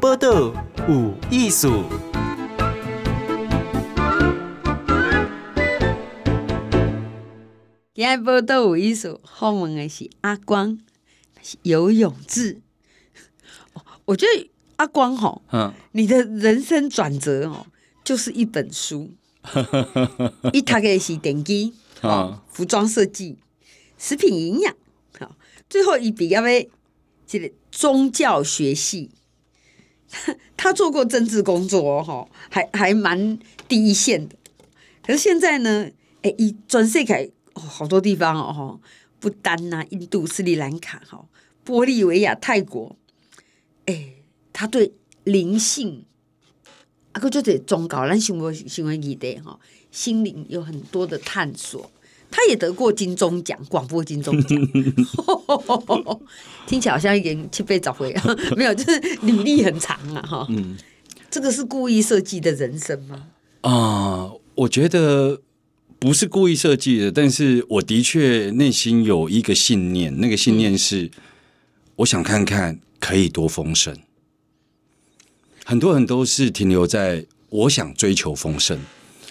报道有艺术。今天报道有艺术，访问的是阿光，是游泳志。我觉得阿光哈，嗯，你的人生转折哦，就是一本书。一读的是电机，啊，服装设计、食品营养，好，最后一笔要为这个宗教学系。他做过政治工作哦，还还蛮第一线的。可是现在呢，哎，一转世界哦，好多地方哦，不丹呐、印度、斯里兰卡、哈，玻利维亚、泰国，哎，他对灵性，啊，个就是宗教，咱行为行为里的哈，心灵有很多的探索。他也得过金钟奖，广播金钟奖，听起来好像一点七倍找回啊，没有，就是履历很长啊，哈，嗯，这个是故意设计的人生吗？啊、呃，我觉得不是故意设计的，但是我的确内心有一个信念，那个信念是，嗯、我想看看可以多丰盛。很多人都是停留在我想追求丰盛。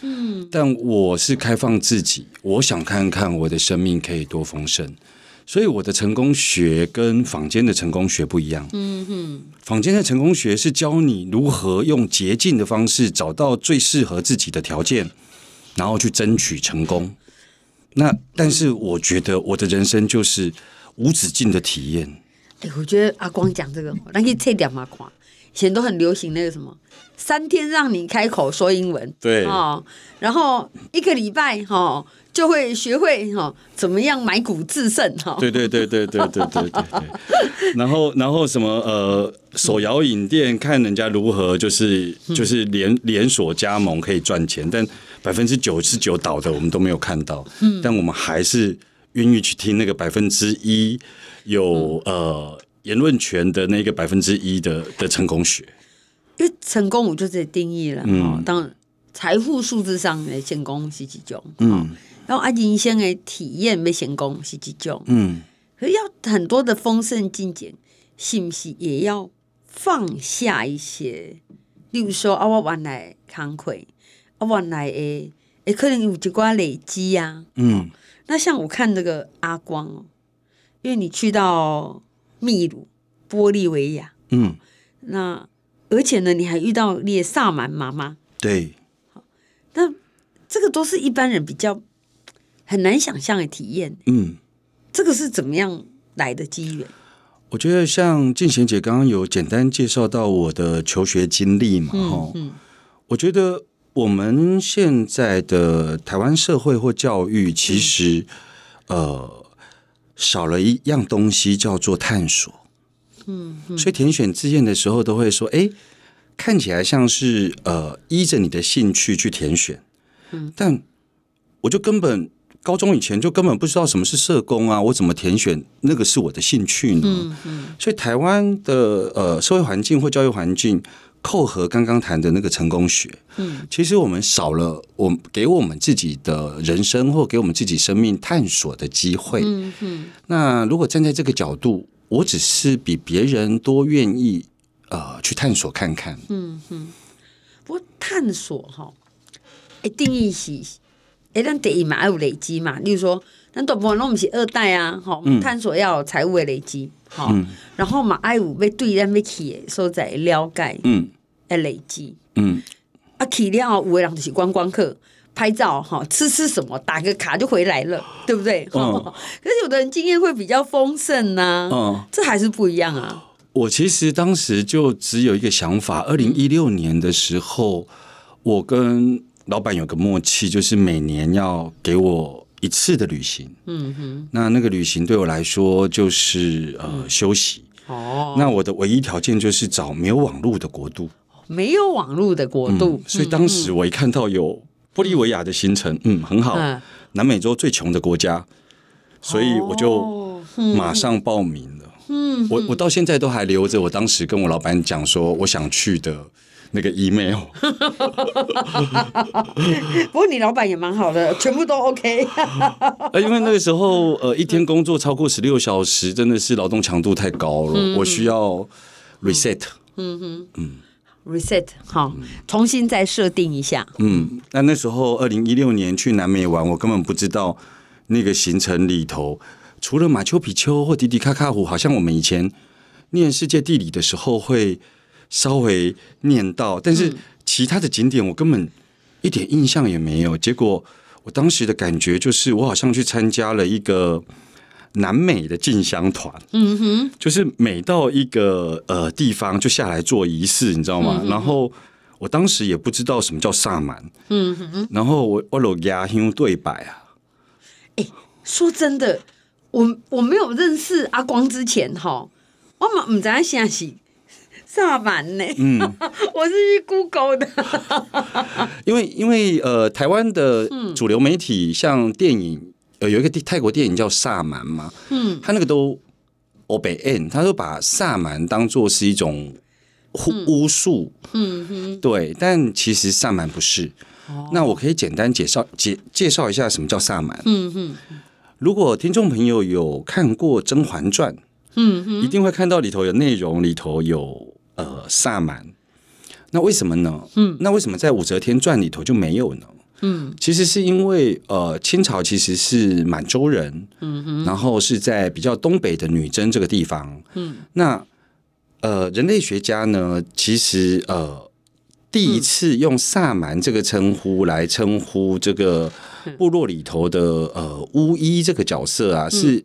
嗯，但我是开放自己，我想看看我的生命可以多丰盛，所以我的成功学跟坊间的成功学不一样。嗯哼，坊间的成功学是教你如何用捷径的方式找到最适合自己的条件，然后去争取成功。那但是我觉得我的人生就是无止境的体验。哎，我觉得阿光讲这个，那可以切点嘛看。以前都很流行那个什么，三天让你开口说英文，对。哦，然后一个礼拜哈、哦、就会学会哈、哦、怎么样买股制胜哈，对对对对对对对对对，然后然后什么呃手摇饮店看人家如何就是就是连连锁加盟可以赚钱，但百分之九十九倒的我们都没有看到，嗯，但我们还是愿意去听那个百分之一有呃。言论权的那个百分之一的的成功学，因为成功我就这定义了。嗯，当然财富数字上的成功是几种，嗯，然后啊人生的体验没成功是几种，嗯，可是要很多的丰盛境界，是不是也要放下一些？例如说啊，我原来慷慨，啊，我原来诶，诶，可能有一寡累积呀，嗯，那像我看这个阿光，因为你去到。秘鲁、玻利维亚，嗯，那而且呢，你还遇到列萨满妈妈，对，好，那这个都是一般人比较很难想象的体验，嗯，这个是怎么样来的机缘？我觉得像静娴姐刚刚有简单介绍到我的求学经历嘛，哈、嗯，嗯、我觉得我们现在的台湾社会或教育，其实，嗯、呃。少了一样东西叫做探索，嗯，嗯，所以填选志愿的时候都会说，哎，看起来像是呃依着你的兴趣去填选，嗯，但我就根本高中以前就根本不知道什么是社工啊，我怎么填选那个是我的兴趣呢？嗯，嗯，所以台湾的呃社会环境或教育环境。扣合刚刚谈的那个成功学，嗯，其实我们少了我给我们自己的人生或给我们自己生命探索的机会，嗯嗯。那如果站在这个角度，我只是比别人多愿意呃去探索看看，嗯嗯。不过探索哈，哎，定义是哎，咱第一嘛要有累积嘛，例如说，咱大部分拢不是二代啊，哈，探索要有财务的累积，好，嗯、然后嘛爱有要对咱要去的所在了解，嗯。要累积，嗯，啊，去了有的人就是观光客，拍照哈，吃吃什么，打个卡就回来了，对不对？哦，可是有的人经验会比较丰盛呐，嗯，这还是不一样啊。我其实当时就只有一个想法，二零一六年的时候，我跟老板有个默契，就是每年要给我一次的旅行，嗯哼，那那个旅行对我来说就是呃休息，哦，那我的唯一条件就是找没有网络的国度。没有网络的国度，嗯，所以当时我一看到有玻利维亚的行程，嗯，很好，南美洲最穷的国家，所以我就马上报名了。嗯，我我到现在都还留着我当时跟我老板讲说我想去的那个 email。不过你老板也蛮好的，全部都 OK。因为那个时候呃，一天工作超过十六小时，真的是劳动强度太高了，我需要 reset。嗯哼，嗯，reset 好，重新再设定一下。嗯，那那时候二零一六年去南美玩，我根本不知道那个行程里头除了马丘比丘或迪迪卡卡湖，好像我们以前念世界地理的时候会稍微念到，但是其他的景点我根本一点印象也没有。结果我当时的感觉就是，我好像去参加了一个。南美的进香团，嗯哼，就是每到一个呃地方就下来做仪式，你知道吗？嗯、然后我当时也不知道什么叫萨满，嗯哼，然后我我有压香对白啊。哎、欸，说真的，我我没有认识阿光之前哈，我嘛唔知影啥是萨满呢。嗯，我是去 Google 的，因为因为呃，台湾的主流媒体像电影。呃，有一个泰国电影叫《萨满》嘛，嗯，他那个都欧北 N，他都把萨满当做是一种巫巫术，嗯哼，对，但其实萨满不是。哦，那我可以简单介绍介介绍一下什么叫萨满。嗯哼，如果听众朋友有看过《甄嬛传》，嗯哼，一定会看到里头有内容，里头有呃萨满。那为什么呢？嗯，那为什么在《武则天传》里头就没有呢？嗯，其实是因为呃，清朝其实是满洲人，嗯哼，然后是在比较东北的女真这个地方，嗯，那呃，人类学家呢，其实呃，第一次用萨满这个称呼来称呼这个部落里头的呃巫医这个角色啊，是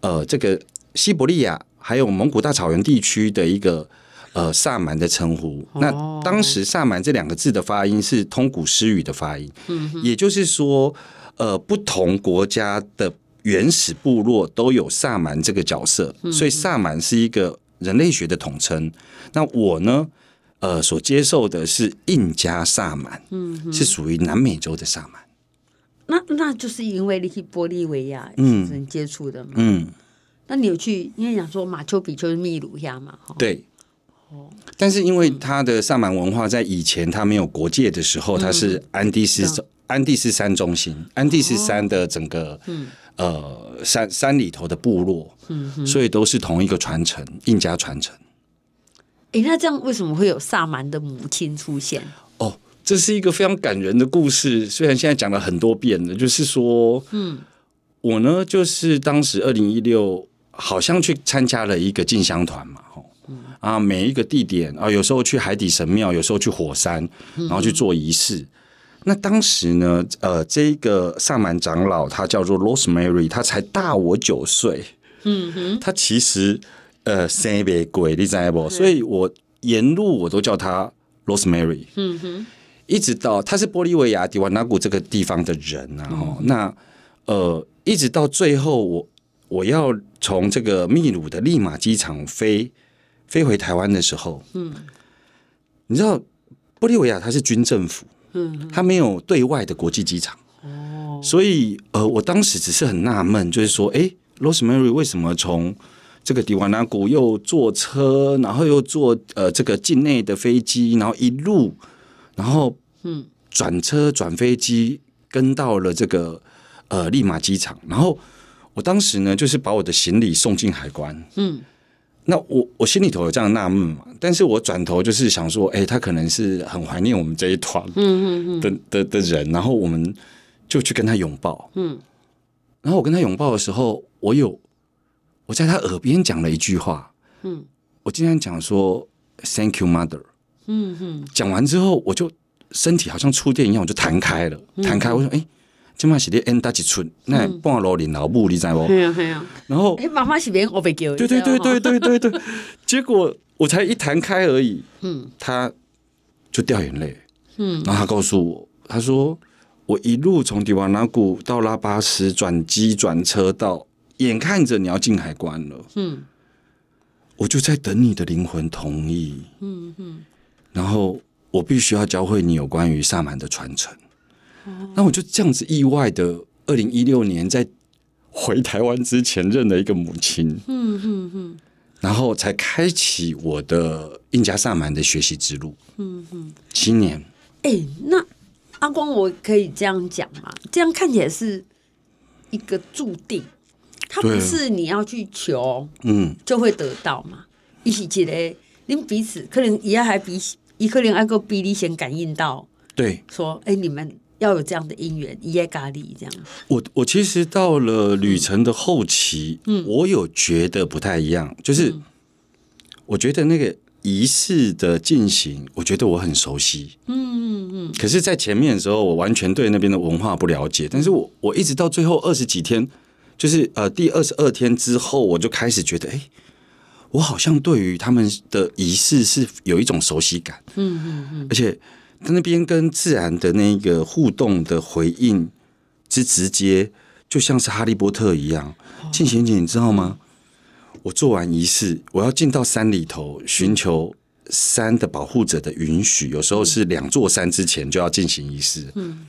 呃这个西伯利亚还有蒙古大草原地区的一个。呃，萨满的称呼，那当时萨满这两个字的发音是通古诗语的发音，嗯，也就是说，呃，不同国家的原始部落都有萨满这个角色，所以萨满是一个人类学的统称。那我呢，呃，所接受的是印加萨满，嗯，是属于南美洲的萨满。那那就是因为你去玻利维亚嗯。接触的嘛，嗯，那你有去？因为讲说马丘比丘是秘鲁呀嘛，对。但是因为他的萨满文化在以前他没有国界的时候，他是安第斯安第斯山中心，安第斯山的整个呃山山里头的部落，所以都是同一个传承，印加传承。哎，那这样为什么会有萨满的母亲出现？哦，这是一个非常感人的故事，虽然现在讲了很多遍了，就是说，嗯，我呢就是当时二零一六好像去参加了一个进香团嘛，啊，每一个地点啊，有时候去海底神庙，有时候去火山，然后去做仪式。嗯、那当时呢，呃，这个萨满长老他叫做 Rosemary，他才大我九岁。嗯哼，他其实呃生别鬼，你知不？所以我沿路我都叫他 Rosemary。嗯哼，一直到他是玻利维亚迪瓦纳古这个地方的人啊。嗯、那呃，一直到最后我，我我要从这个秘鲁的利马机场飞。飞回台湾的时候，嗯，你知道玻利维亚它是军政府，嗯，它没有对外的国际机场，哦，所以呃，我当时只是很纳闷，就是说，哎，Rosemary 为什么从这个迪瓦纳谷又坐车，然后又坐呃这个境内的飞机，然后一路，然后嗯。转车转飞机跟到了这个呃利马机场，然后我当时呢就是把我的行李送进海关，嗯。那我我心里头有这样纳闷嘛，但是我转头就是想说，哎、欸，他可能是很怀念我们这一团的的的的人，然后我们就去跟他拥抱，嗯，然后我跟他拥抱的时候，我有我在他耳边讲了一句话，嗯，我经常讲说 Thank you, mother，嗯哼，讲完之后，我就身体好像触电一样，我就弹开了，弹开，我说，哎、欸。今嘛是咧演大吉村，那半路领老母，你知不？然后，哎，妈妈是边我被叫。对对对对对对对。结果我才一弹开而已，嗯，他就掉眼泪，嗯，然后他告诉我，他说我一路从迪瓦纳古到拉巴斯转机转车到，眼看着你要进海关了，嗯，我就在等你的灵魂同意，嗯嗯，然后我必须要教会你有关于萨满的传承。那我就这样子意外的，二零一六年在回台湾之前认了一个母亲，嗯嗯嗯，然后才开启我的印加萨满的学习之路，嗯嗯，七年。哎、欸，那阿光，我可以这样讲吗？这样看起来是一个注定，它不是你要去求，嗯，就会得到嘛。一起记得您彼此可能也还比一个人爱够比你先感应到，对，说哎，你们要有这样的因缘，耶咖喱这样。我我其实到了旅程的后期，嗯，我有觉得不太一样，就是我觉得那个仪式的进行，我觉得我很熟悉，嗯嗯嗯。可是，在前面的时候，我完全对那边的文化不了解，但是我我一直到最后二十几天，就是呃第二十二天之后，我就开始觉得，哎。我好像对于他们的仪式是有一种熟悉感，嗯嗯嗯，而且在那边跟自然的那个互动的回应之直接，就像是哈利波特一样。静贤姐，你知道吗？我做完仪式，我要进到山里头，寻求山的保护者的允许。有时候是两座山之前就要进行仪式。嗯，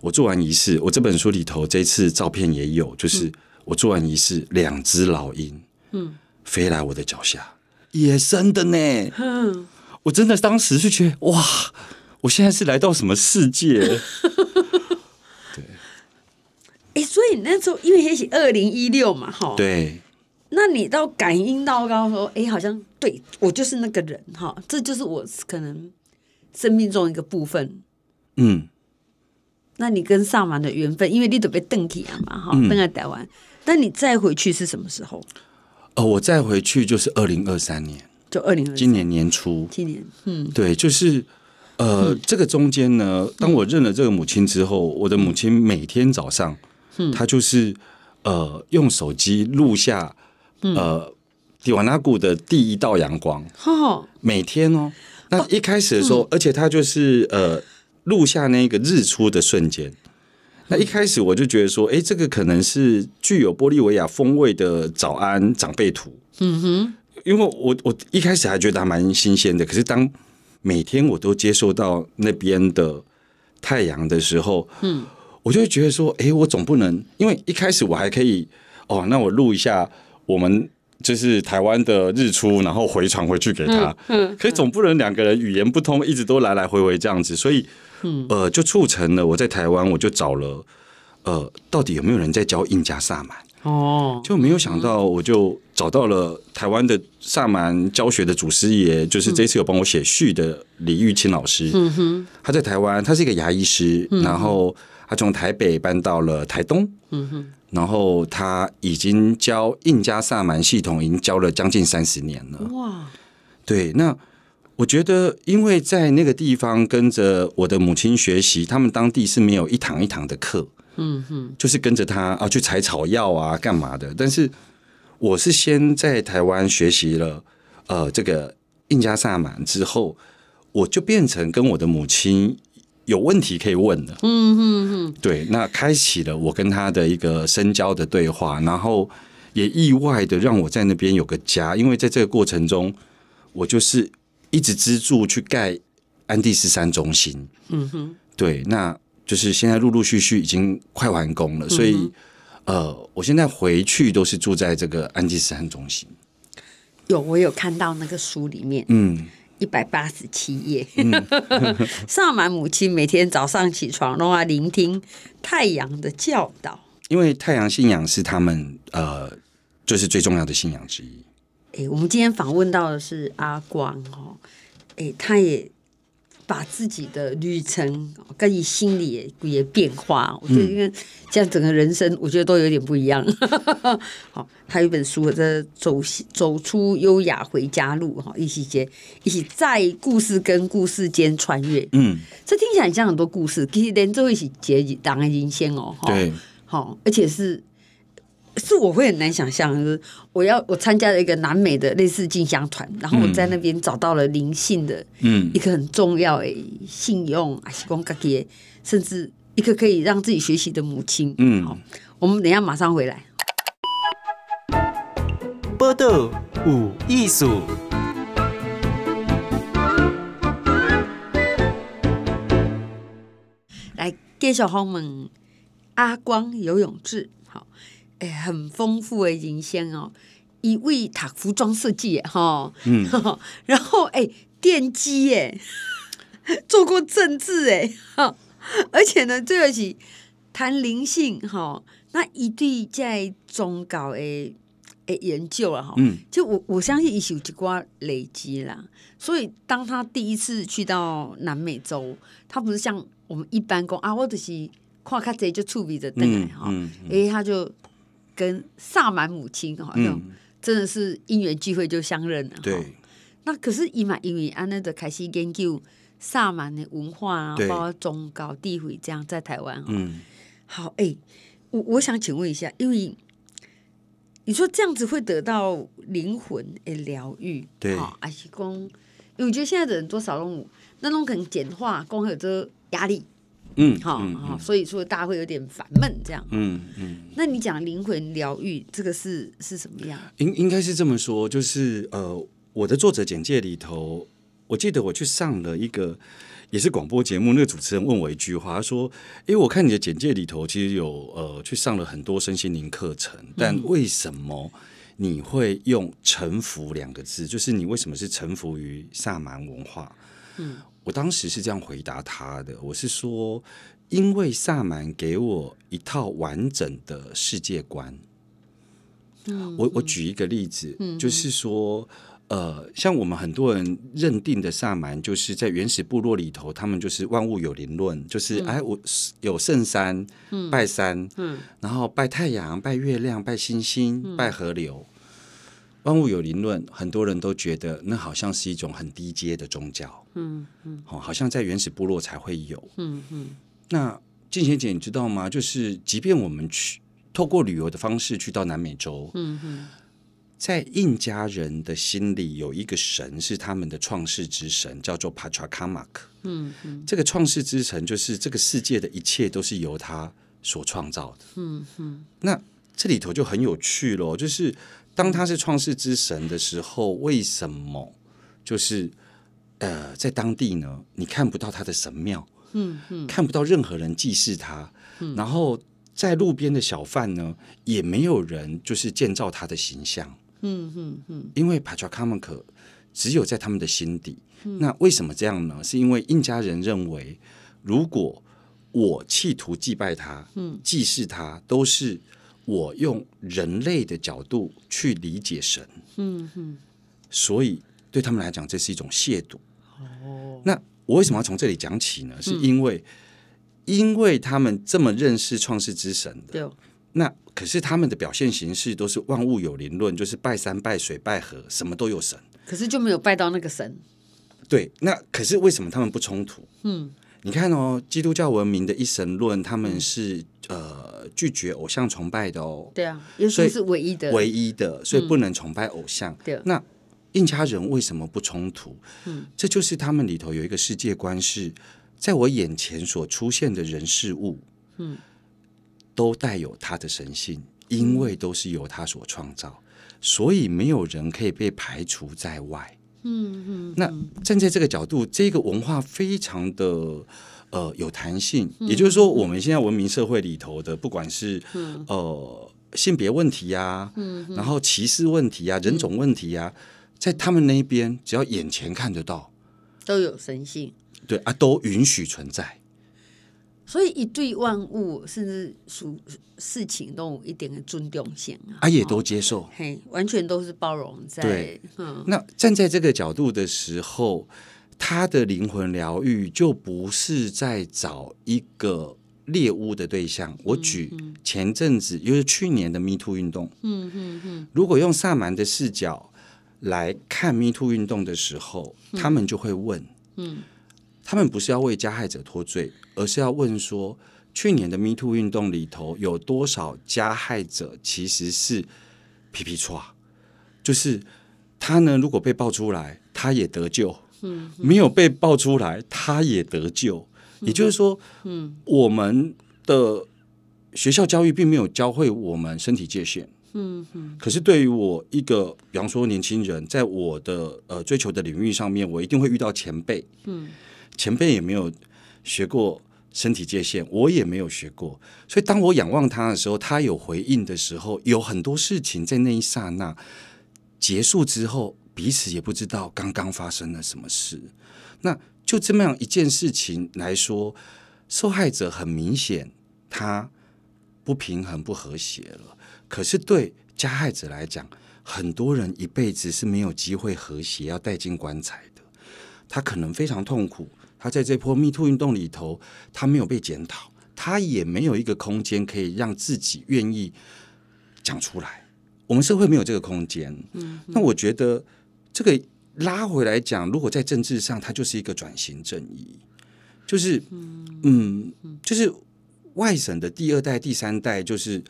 我做完仪式，我这本书里头这次照片也有，就是我做完仪式，两只老鹰，嗯。飞来我的脚下，野生的呢。嗯，我真的当时是觉得哇，我现在是来到什么世界？对，哎，所以那时候因为也是二零一六嘛，哈，对。那你到感应到刚刚说，哎，好像对我就是那个人，哈，这就是我可能生命中一个部分。嗯，那你跟萨满的缘分，因为你都被邓起啊嘛，哈，邓在台湾，那你再回去是什么时候？哦，我再回去就是二零二三年，就二零二今年年初，今年，嗯，对，就是呃，嗯、这个中间呢，当我认了这个母亲之后，嗯、我的母亲每天早上，嗯，她就是呃，用手机录下呃，蒂瓦纳古的第一道阳光，哦，每天哦，那一开始的时候，而且她就是呃，录下那个日出的瞬间。那一开始我就觉得说，哎、欸，这个可能是具有玻利维亚风味的早安长辈图。嗯哼，因为我我一开始还觉得还蛮新鲜的，可是当每天我都接受到那边的太阳的时候，嗯，我就会觉得说，哎、欸，我总不能，因为一开始我还可以，哦，那我录一下我们就是台湾的日出，然后回传回去给他。嗯，可是总不能两个人语言不通，一直都来来回回这样子，所以。嗯，呃，就促成了我在台湾，我就找了，呃，到底有没有人在教印加萨满？哦，就没有想到，我就找到了台湾的萨满教学的祖师爷，就是这次有帮我写序的李玉清老师。嗯哼，他在台湾，他是一个牙医师，然后他从台北搬到了台东。嗯哼，然后他已经教印加萨满系统，已经教了将近三十年了。哇，对，那。我觉得，因为在那个地方跟着我的母亲学习，他们当地是没有一堂一堂的课，嗯哼，就是跟着他啊去采草药啊干嘛的。但是我是先在台湾学习了呃这个印加萨满之后，我就变成跟我的母亲有问题可以问了，嗯嗯嗯，对，那开启了我跟他的一个深交的对话，然后也意外的让我在那边有个家，因为在这个过程中，我就是。一直资助去盖安第斯山中心，嗯哼，对，那就是现在陆陆续续已经快完工了，所以、呃，我现在回去都是住在这个安吉斯山中心。有，我有看到那个书里面，嗯，一百八十七页，萨满、嗯、母亲每天早上起床，然后聆听太阳的教导，因为太阳信仰是他们呃，就是最重要的信仰之一。哎，我们今天访问到的是阿光哦，哎，他也把自己的旅程跟你心里也也变化，我觉得因为这样整个人生，我觉得都有点不一样。好，他有一本书，这走走出优雅回家路哈，一起接一起在故事跟故事间穿越。嗯，这听起来像很多故事，其实连在一起结当然已经先哦，对，好，而且是。是我会很难想象，就是我要我参加了一个南美的类似进香团，然后我在那边找到了灵性的，嗯，一个很重要诶信用啊，是讲家己，甚至一个可以让自己学习的母亲，嗯，好，我们等一下马上回来。报道有艺术，来介绍我们阿光游泳志，好。哎，很丰富的人生哦，一位读服装设计哈，嗯，然后哎，电机哎，做过政治哎，哈，而且呢，最后是谈灵性哈，那一对在宗教诶诶研究了哈，嗯，就我我相信一有一瓜累积啦，所以当他第一次去到南美洲，他不是像我们一般讲啊，我就是看看这就触笔的灯来哈，哎、嗯嗯。欸，他就跟萨满母亲好像真的是因缘聚会就相认了，对。那可是伊嘛，因为安那的开始研究萨满的文化啊，包括宗教地位这样在台湾，嗯，好，哎、欸，我我想请问一下，因为。你说这样子会得到灵魂的疗愈，对，还是讲，因为我觉得现在的人多少种那种可能简化，光有这压力，嗯，好，好，所以说大家会有点烦闷这样，嗯嗯。那你讲灵魂疗愈，这个是是什么样？应应该是这么说，就是呃，我的作者简介里头，我记得我去上了一个。也是广播节目，那个主持人问我一句话，他说：“诶，我看你的简介里头，其实有呃去上了很多身心灵课程，但为什么你会用臣服两个字？就是你为什么是臣服于萨满文化？”嗯，我当时是这样回答他的，我是说，因为萨满给我一套完整的世界观。嗯，我我举一个例子，嗯，就是说。呃，像我们很多人认定的萨满，就是在原始部落里头，他们就是万物有灵论，就是、嗯、哎，我有圣山，嗯、拜山，嗯、然后拜太阳、拜月亮、拜星星、嗯、拜河流，万物有灵论，很多人都觉得那好像是一种很低阶的宗教，嗯嗯，哦，好像在原始部落才会有，嗯嗯。那静贤姐，你知道吗？就是即便我们去透过旅游的方式去到南美洲，嗯嗯。在印加人的心里，有一个神是他们的创世之神，叫做 Pachacamac。嗯嗯，这个创世之神就是这个世界的一切都是由他所创造的。嗯嗯，那这里头就很有趣咯，就是当他是创世之神的时候，为什么就是呃，在当地呢，你看不到他的神庙，嗯嗯，看不到任何人祭祀他，嗯，然后在路边的小贩呢，也没有人就是建造他的形象。嗯嗯嗯，因为 Pachacamac 只有在他们的心底。嗯、那为什么这样呢？是因为印加人认为，如果我企图祭拜他、嗯、祭祀他，都是我用人类的角度去理解神。嗯哼，所以对他们来讲，这是一种亵渎。哦，那我为什么要从这里讲起呢？是因为，因为他们这么认识创世之神的。对。那可是他们的表现形式都是万物有灵论，就是拜山拜水拜河，什么都有神。可是就没有拜到那个神。对，那可是为什么他们不冲突？嗯，你看哦，基督教文明的一神论，他们是、嗯、呃拒绝偶像崇拜的哦。对啊，耶稣是唯一的，唯一的，所以不能崇拜偶像。对、嗯，那印加人为什么不冲突？嗯，这就是他们里头有一个世界观，是在我眼前所出现的人事物。嗯。都带有他的神性，因为都是由他所创造，所以没有人可以被排除在外。嗯嗯。那站在这个角度，这个文化非常的呃有弹性，也就是说，我们现在文明社会里头的，不管是呃性别问题呀，嗯，然后歧视问题呀，人种问题呀，在他们那边，只要眼前看得到，都有神性。对啊，都允许存在。所以，一对万物，甚至属事情，都有一点的尊重性啊，啊，也都接受，嘿，完全都是包容在。对，嗯，那站在这个角度的时候，他的灵魂疗愈就不是在找一个猎物的对象。我举前阵子，就是去年的 Me Too 运动，嗯嗯嗯，如果用萨满的视角来看 Me Too 运动的时候，他们就会问，嗯。嗯他们不是要为加害者脱罪，而是要问说，去年的 Me Too 运动里头有多少加害者其实是皮皮剉，就是他呢，如果被爆出来，他也得救；嗯，没有被爆出来，他也得救。也就是说，嗯，我们的学校教育并没有教会我们身体界限。嗯哼。可是对于我一个，比方说年轻人，在我的呃追求的领域上面，我一定会遇到前辈。嗯。前辈也没有学过身体界限，我也没有学过，所以当我仰望他的时候，他有回应的时候，有很多事情在那一刹那结束之后，彼此也不知道刚刚发生了什么事。那就这么样一件事情来说，受害者很明显他不平衡、不和谐了，可是对加害者来讲，很多人一辈子是没有机会和谐，要带进棺材的。他可能非常痛苦，他在这波 Me Too 运动里头，他没有被检讨，他也没有一个空间可以让自己愿意讲出来。我们社会没有这个空间。嗯，那我觉得这个拉回来讲，如果在政治上，它就是一个转型正义，就是嗯，就是。外省的第二代、第三代，就是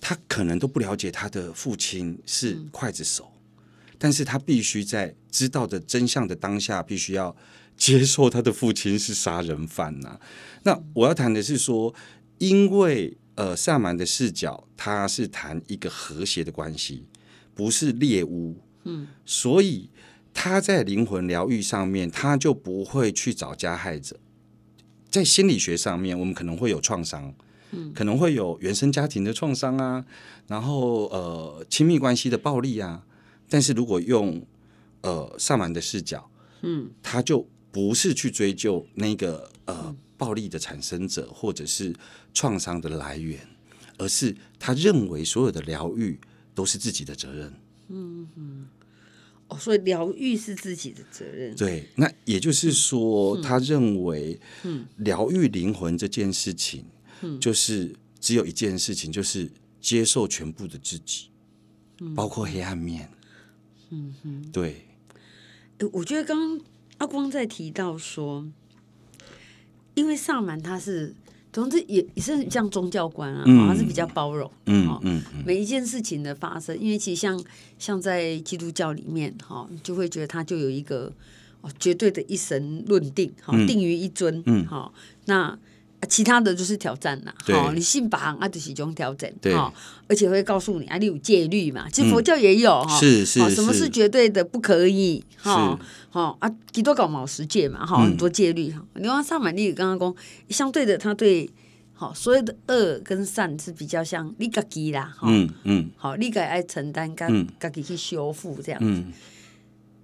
他可能都不了解他的父亲是刽子手，嗯、但是他必须在知道的真相的当下，必须要接受他的父亲是杀人犯呐、啊。那我要谈的是说，因为呃，萨满的视角，他是谈一个和谐的关系，不是猎巫，嗯，所以他在灵魂疗愈上面，他就不会去找加害者。在心理学上面，我们可能会有创伤，嗯，可能会有原生家庭的创伤啊，然后呃亲密关系的暴力啊。但是如果用呃萨满的视角，嗯，他就不是去追究那个呃暴力的产生者或者是创伤的来源，而是他认为所有的疗愈都是自己的责任。嗯嗯。哦，所以疗愈是自己的责任。对，那也就是说，嗯、他认为，疗愈灵魂这件事情，嗯、就是只有一件事情，就是接受全部的自己，嗯、包括黑暗面。嗯哼，对。我觉得刚刚阿光在提到说，因为萨满他是。总之也也是像宗教观啊，嗯、还是比较包容，嗯嗯，每一件事情的发生，因为其实像像在基督教里面哈，就会觉得他就有一个哦绝对的一神论定，哈定于一尊，嗯。好那。其他的就是挑战啦，好，你信吧，啊，就是一种挑战，好，而且会告诉你啊，你有戒律嘛，其实佛教也有哈，是是，什么是。绝对的不可以，哈，好啊，几多搞卯十戒嘛，哈，很多戒律哈。你看萨满，你刚刚讲，相对的，他对，好，所有的恶跟善是比较像你自己啦，嗯嗯，好，你该爱承担，跟自己去修复这样子。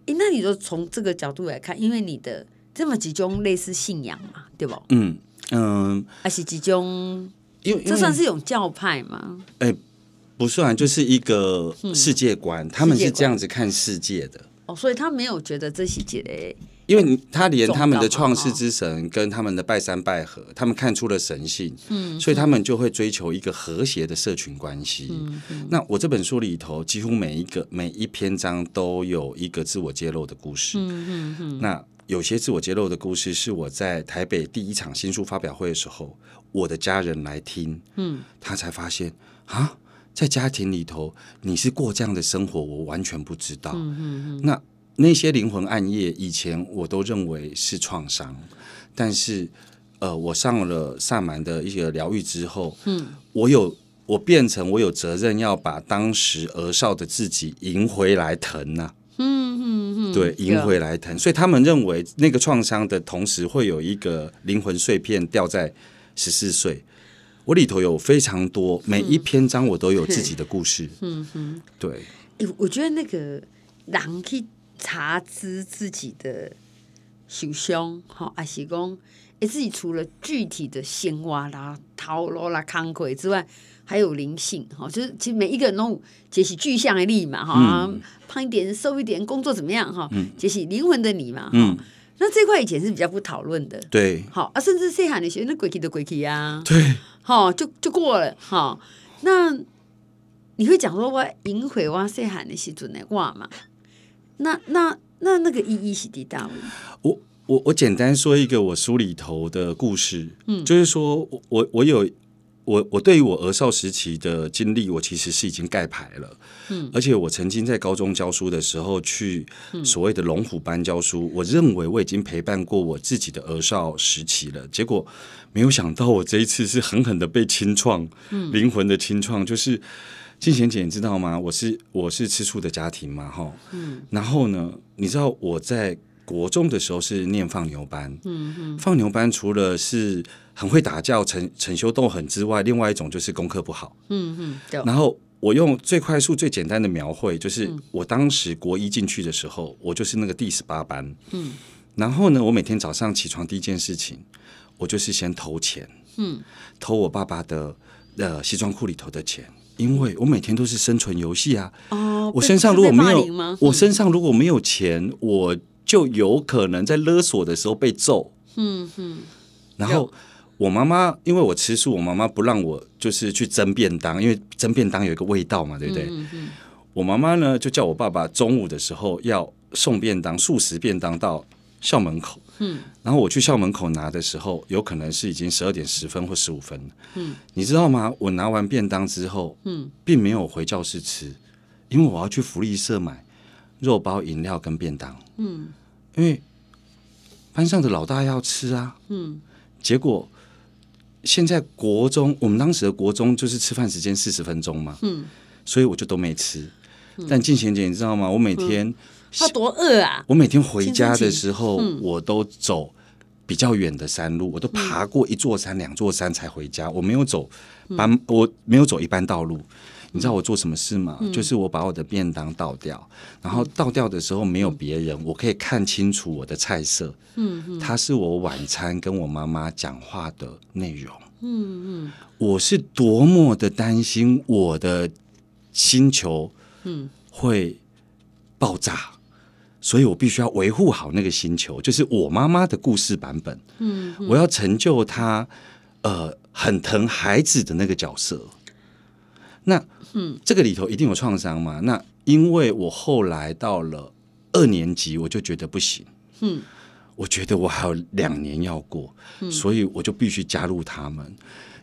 哎，那你就从这个角度来看，因为你的这么几种类似信仰嘛，对不？嗯。嗯，还是几种？因为这算是一种教派吗？哎、欸，不算，就是一个世界观，嗯、他们是这样子看世界的。哦，所以他没有觉得这些节的，因为他连他们的创世之神跟他们的拜山拜河，他们看出了神性，嗯，所以他们就会追求一个和谐的社群关系。嗯嗯、那我这本书里头，几乎每一个每一篇章都有一个自我揭露的故事。嗯嗯嗯，嗯那。有些自我揭露的故事是我在台北第一场新书发表会的时候，我的家人来听，嗯，他才发现啊，在家庭里头你是过这样的生活，我完全不知道。嗯嗯嗯。那那些灵魂暗夜，以前我都认为是创伤，但是呃，我上了萨满的一些疗愈之后，嗯，我有我变成我有责任要把当时儿少的自己迎回来疼呐、啊。对，赢回来疼，所以他们认为那个创伤的同时会有一个灵魂碎片掉在十四岁。我里头有非常多，每一篇章我都有自己的故事。嗯哼，对。我觉得那个人去查知自己的受伤，吼，还是讲，哎，自己除了具体的鲜花啦、桃罗啦、康葵之外。还有灵性吼，就是其实每一个人都解析具象的力嘛哈，嗯、胖一点、瘦一点，工作怎么样哈，解析灵魂的你嘛哈。嗯、那这块以前是比较不讨论的，对，好啊，甚至细汉的时候，那鬼气的鬼气啊，对，好就就过了哈。那你会讲说我赢回我细汉的时阵的话嘛？那那那那个意义是的大我我我简单说一个我书里头的故事，嗯，就是说我我我有。我我对于我儿少时期的经历，我其实是已经盖牌了。嗯，而且我曾经在高中教书的时候，去所谓的龙虎班教书。我认为我已经陪伴过我自己的儿少时期了。结果没有想到，我这一次是狠狠的被清创，灵魂的清创。就是静贤姐，你知道吗？我是我是吃素的家庭嘛，哈。嗯。然后呢，你知道我在国中的时候是念放牛班。嗯嗯。放牛班除了是很会打架，逞逞凶斗狠之外，另外一种就是功课不好。嗯嗯，然后我用最快速、最简单的描绘，就是我当时国一进去的时候，我就是那个第十八班。嗯，然后呢，我每天早上起床第一件事情，我就是先投钱。嗯，偷我爸爸的呃西装裤里头的钱。因为我每天都是生存游戏啊。哦，我身上如果没有，我身上如果没有钱，我就有可能在勒索的时候被揍。嗯哼。然后我妈妈，因为我吃素，我妈妈不让我就是去蒸便当，因为蒸便当有一个味道嘛，对不对？我妈妈呢，就叫我爸爸中午的时候要送便当，素食便当到校门口。嗯，然后我去校门口拿的时候，有可能是已经十二点十分或十五分了。嗯，你知道吗？我拿完便当之后，嗯，并没有回教室吃，因为我要去福利社买肉包、饮料跟便当。嗯，因为班上的老大要吃啊。嗯，结果现在国中，我们当时的国中就是吃饭时间四十分钟嘛。嗯，所以我就都没吃。但静贤姐，你知道吗？我每天。嗯他多饿啊！我每天回家的时候，我都走比较远的山路，我都爬过一座山、两座山才回家。我没有走般，我没有走一般道路。你知道我做什么事吗？就是我把我的便当倒掉，然后倒掉的时候没有别人，我可以看清楚我的菜色。嗯，它是我晚餐跟我妈妈讲话的内容。嗯嗯，我是多么的担心我的星球，嗯，会爆炸。所以我必须要维护好那个星球，就是我妈妈的故事版本。嗯，我要成就她，呃，很疼孩子的那个角色。那，嗯，这个里头一定有创伤嘛？那因为我后来到了二年级，我就觉得不行。嗯，我觉得我还有两年要过，所以我就必须加入他们。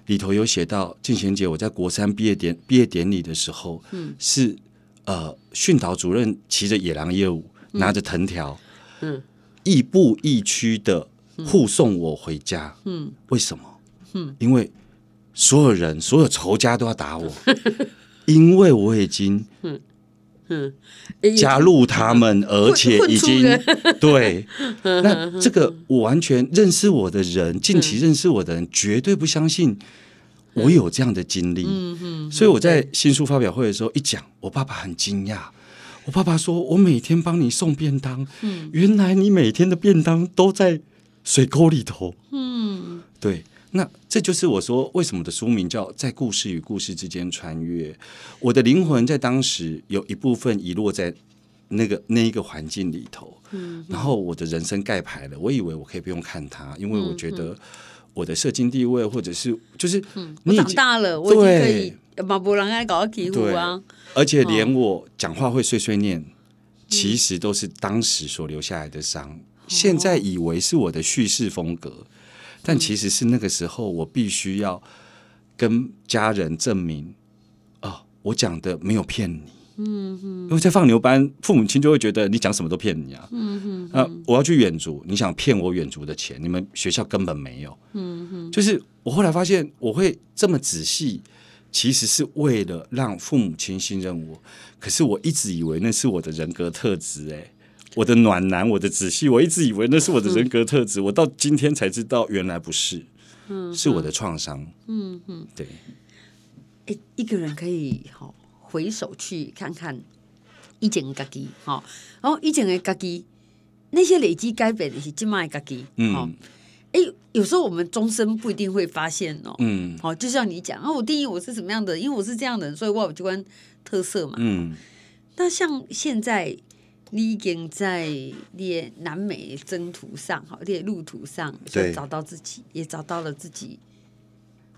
里头有写到，静贤姐，我在国三毕业典毕业典礼的时候，嗯，是呃训导主任骑着野狼业务。拿着藤条，嗯，亦步亦趋的护送我回家。嗯，为什么？嗯，因为所有人、所有仇家都要打我，因为我已经，嗯。嗯，加入他们，而且已经 对。那这个我完全认识我的人，近期认识我的人，绝对不相信我有这样的经历。嗯嗯，所以我在新书发表会的时候一讲，我爸爸很惊讶。我爸爸说：“我每天帮你送便当，嗯，原来你每天的便当都在水沟里头，嗯，对，那这就是我说为什么的书名叫《在故事与故事之间穿越》。我的灵魂在当时有一部分遗落在那个那一个环境里头，嗯，然后我的人生盖牌了。我以为我可以不用看它，因为我觉得我的社经地位或者是就是，嗯，我长大了，我已经可以。”马博朗爱搞个题目啊，而且连我讲话会碎碎念，哦、其实都是当时所留下来的伤。嗯、现在以为是我的叙事风格，哦、但其实是那个时候我必须要跟家人证明，哦，我讲的没有骗你。嗯哼，因为在放牛班，父母亲就会觉得你讲什么都骗你啊。嗯哼，啊，我要去远足，你想骗我远足的钱，你们学校根本没有。嗯哼，就是我后来发现，我会这么仔细。其实是为了让父母亲信任我，可是我一直以为那是我的人格特质，哎，我的暖男，我的仔细，我一直以为那是我的人格特质，嗯、我到今天才知道原来不是，嗯，是我的创伤，嗯嗯，对，哎，一个人可以好回首去看看以前的自己，哈，然后以前的自己那些累积改变的是今麦的自己，嗯。哎，有时候我们终身不一定会发现哦。嗯，好，就像你讲啊，我定义我是什么样的，因为我是这样的人，所以我有机关特色嘛。嗯，那像现在你已经在列南美征途上，好，列路途上，就找到自己，也找到了自己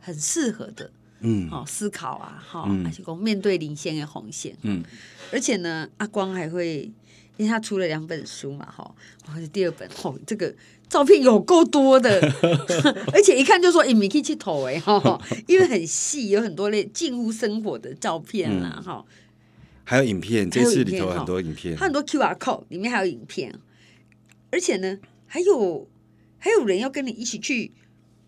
很适合的，嗯，好思考啊，好，而且讲面对领先的红线，嗯，而且呢，阿光还会，因为他出了两本书嘛，哈，或者第二本，哦，这个。照片有够多的，而且一看就说：“哎，你可以去投哎哈，因为很细，有很多类进入生活的照片啦哈。还有影片，这次里头很多影片，它很多 QR code 里面还有影片，而且呢，还有还有人要跟你一起去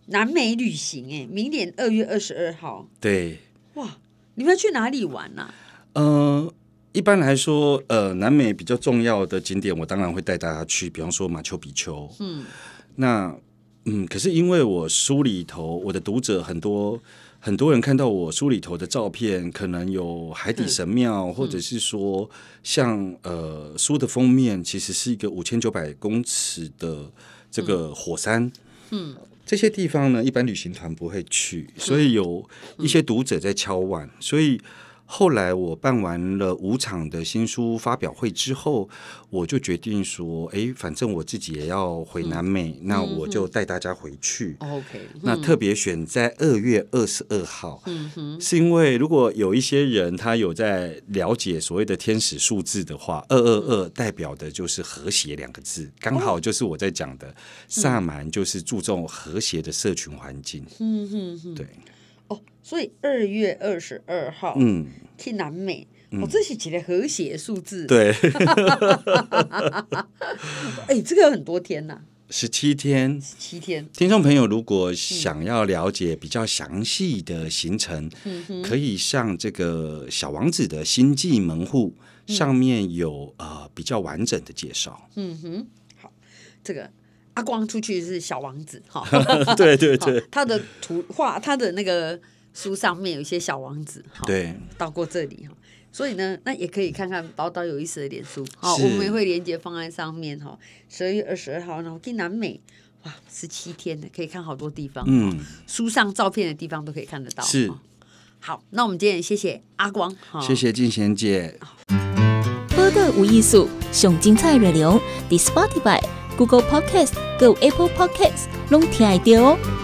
南美旅行哎，明年二月二十二号。对，哇，你们要去哪里玩呢？嗯。一般来说，呃，南美比较重要的景点，我当然会带大家去，比方说马丘比丘。嗯，那嗯，可是因为我书里头，我的读者很多，很多人看到我书里头的照片，可能有海底神庙，嗯、或者是说像呃书的封面，其实是一个五千九百公尺的这个火山。嗯，这些地方呢，一般旅行团不会去，所以有一些读者在敲碗，所以。后来我办完了五场的新书发表会之后，我就决定说，哎，反正我自己也要回南美，嗯、那我就带大家回去。OK，、嗯、那特别选在二月二十二号，是因为如果有一些人他有在了解所谓的天使数字的话，二二二代表的就是和谐两个字，刚好就是我在讲的萨满，就是注重和谐的社群环境。嗯哼哼，对。所以二月二十二号，嗯，去南美，我、这是几个和谐数字？对，哎、欸，这个有很多天呐、啊，十七天，十七天。听众朋友，如果想要了解比较详细的行程，嗯、可以上这个小王子的星际门户，嗯、上面有呃比较完整的介绍。嗯哼，好，这个。阿光出去是小王子哈，对对对，他的图画，他的那个书上面有一些小王子哈，对，到过这里哈，所以呢，那也可以看看宝岛有意思的脸书，好，我们也会连接放在上面哈。十二月二十二号，然后去南美，哇，十七天呢，可以看好多地方，嗯，书上照片的地方都可以看得到，是。好，那我们今天谢谢阿光，谢谢静贤姐。播的无艺术，上精彩内容，The Spotify。Google Podcast、Go Apple Podcasts，拢听得到哦。